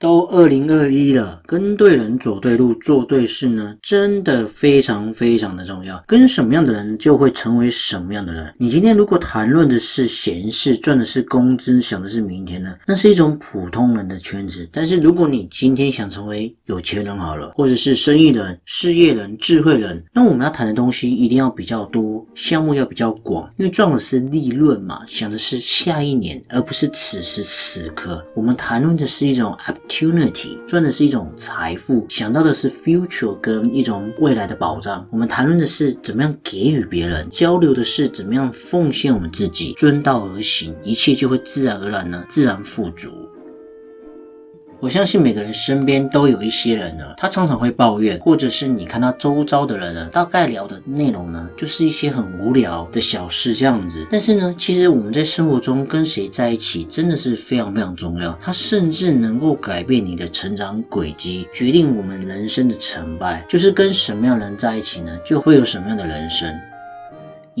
都二零二一了，跟对人走对路做对事呢，真的非常非常的重要。跟什么样的人，就会成为什么样的人。你今天如果谈论的是闲事，赚的是工资，想的是明天呢，那是一种普通人的圈子。但是如果你今天想成为有钱人好了，或者是生意人、事业人、智慧人，那我们要谈的东西一定要比较多，项目要比较广，因为赚的是利润嘛，想的是下一年，而不是此时此刻。我们谈论的是一种。Opportunity 赚的是一种财富，想到的是 future 跟一种未来的保障。我们谈论的是怎么样给予别人，交流的是怎么样奉献我们自己，遵道而行，一切就会自然而然呢，自然富足。我相信每个人身边都有一些人呢，他常常会抱怨，或者是你看他周遭的人呢，大概聊的内容呢，就是一些很无聊的小事这样子。但是呢，其实我们在生活中跟谁在一起，真的是非常非常重要。它甚至能够改变你的成长轨迹，决定我们人生的成败。就是跟什么样人在一起呢，就会有什么样的人生。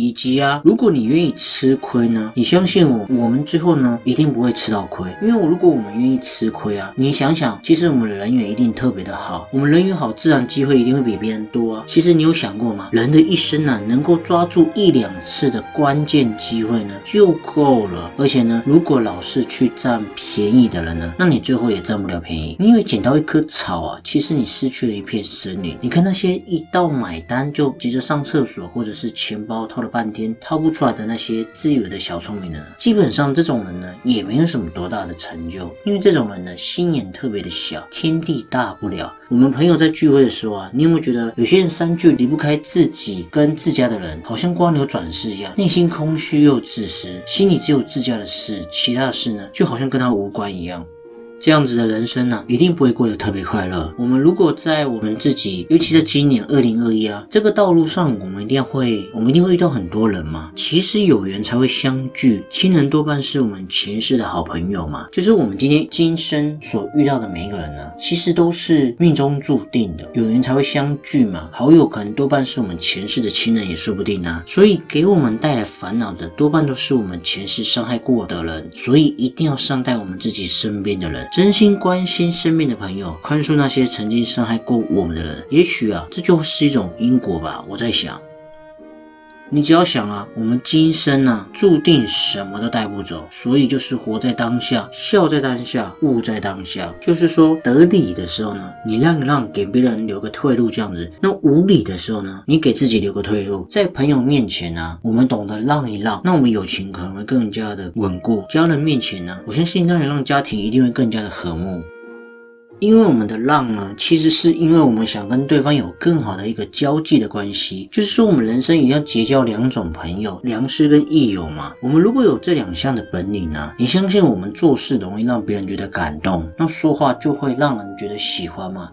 以及啊，如果你愿意吃亏呢，你相信我，我们最后呢一定不会吃到亏。因为如果我们愿意吃亏啊，你想想，其实我们人缘一定特别的好，我们人缘好，自然机会一定会比别人多啊。其实你有想过吗？人的一生呢，能够抓住一两次的关键机会呢，就够了。而且呢，如果老是去占便宜的人呢，那你最后也占不了便宜。你以为捡到一棵草啊，其实你失去了一片森林。你看那些一到买单就急着上厕所，或者是钱包掏了半天掏不出来的那些自以为的小聪明人，基本上这种人呢，也没有什么多大的成就，因为这种人呢，心眼特别的小，天地大不了。我们朋友在聚会的时候啊，你有没有觉得有些人三句离不开自己跟自家的人，好像瓜牛转世一样，内心空虚又自私，心里只有自家的事，其他的事呢，就好像跟他无关一样。这样子的人生呢，一定不会过得特别快乐。我们如果在我们自己，尤其在今年二零二一啊这个道路上，我们一定会，我们一定会遇到很多人嘛。其实有缘才会相聚，亲人多半是我们前世的好朋友嘛。就是我们今天今生所遇到的每一个人呢，其实都是命中注定的，有缘才会相聚嘛。好友可能多半是我们前世的亲人也说不定啊。所以给我们带来烦恼的，多半都是我们前世伤害过的人。所以一定要善待我们自己身边的人。真心关心生命的朋友，宽恕那些曾经伤害过我们的人。也许啊，这就是一种因果吧。我在想，你只要想啊，我们今生呢，注定什么都带不走，所以就是活在当下，笑在当下，悟在当下。就是说，得理的时候呢，你让一让，给别人留个退路，这样子；那无理的时候呢，你给自己留个退路。在朋友面前呢，我们懂得让一让，那我们友情可能会更加的稳固；家人面前呢，我相信让一让，家庭一定会更加的和睦。因为我们的浪呢，其实是因为我们想跟对方有更好的一个交际的关系，就是说我们人生也要结交两种朋友，良师跟益友嘛。我们如果有这两项的本领呢，你相信我们做事容易让别人觉得感动，那说话就会让人觉得喜欢嘛。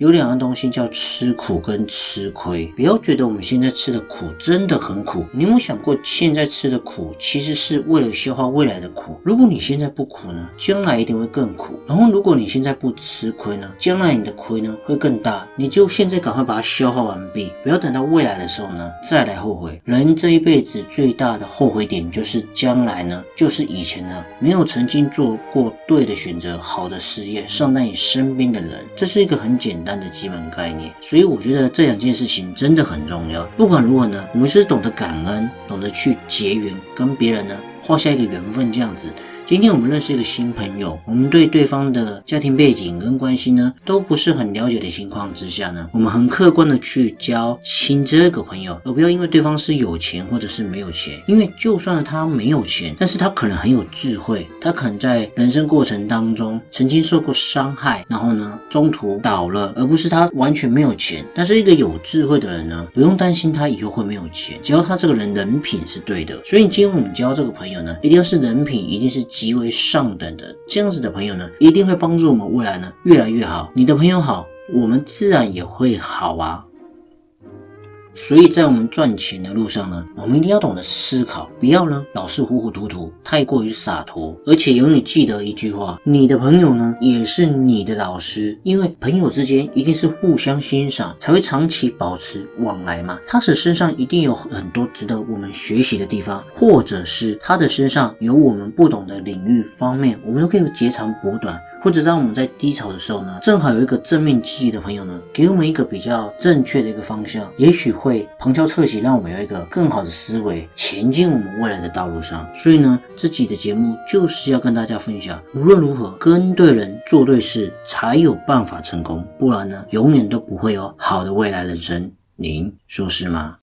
有两样东西叫吃苦跟吃亏，不要觉得我们现在吃的苦真的很苦。你有没有想过，现在吃的苦其实是为了消化未来的苦？如果你现在不苦呢，将来一定会更苦。然后如果你现在不吃亏呢，将来你的亏呢会更大。你就现在赶快把它消化完毕，不要等到未来的时候呢再来后悔。人这一辈子最大的后悔点就是将来呢，就是以前呢没有曾经做过对的选择，好的事业，善待你身边的人，这是一个很简单。的基本概念，所以我觉得这两件事情真的很重要。不管如何呢，我们是懂得感恩，懂得去结缘，跟别人呢画下一个缘分，这样子。今天我们认识一个新朋友，我们对对方的家庭背景跟关系呢都不是很了解的情况之下呢，我们很客观的去交亲这个朋友，而不要因为对方是有钱或者是没有钱，因为就算他没有钱，但是他可能很有智慧，他可能在人生过程当中曾经受过伤害，然后呢中途倒了，而不是他完全没有钱。但是一个有智慧的人呢，不用担心他以后会没有钱，只要他这个人人品是对的。所以今天我们交这个朋友呢，一定要是人品一定是极为上等的，这样子的朋友呢，一定会帮助我们未来呢越来越好。你的朋友好，我们自然也会好啊。所以在我们赚钱的路上呢，我们一定要懂得思考，不要呢老是糊糊涂涂，太过于洒脱，而且永远记得一句话：你的朋友呢也是你的老师，因为朋友之间一定是互相欣赏，才会长期保持往来嘛。他的身上一定有很多值得我们学习的地方，或者是他的身上有我们不懂的领域方面，我们都可以截长补短。或者让我们在低潮的时候呢，正好有一个正面记忆的朋友呢，给我们一个比较正确的一个方向，也许会旁敲侧击，让我们有一个更好的思维，前进我们未来的道路上。所以呢，这集的节目就是要跟大家分享，无论如何跟对人做对事，才有办法成功，不然呢，永远都不会有好的未来人生。您说是吗？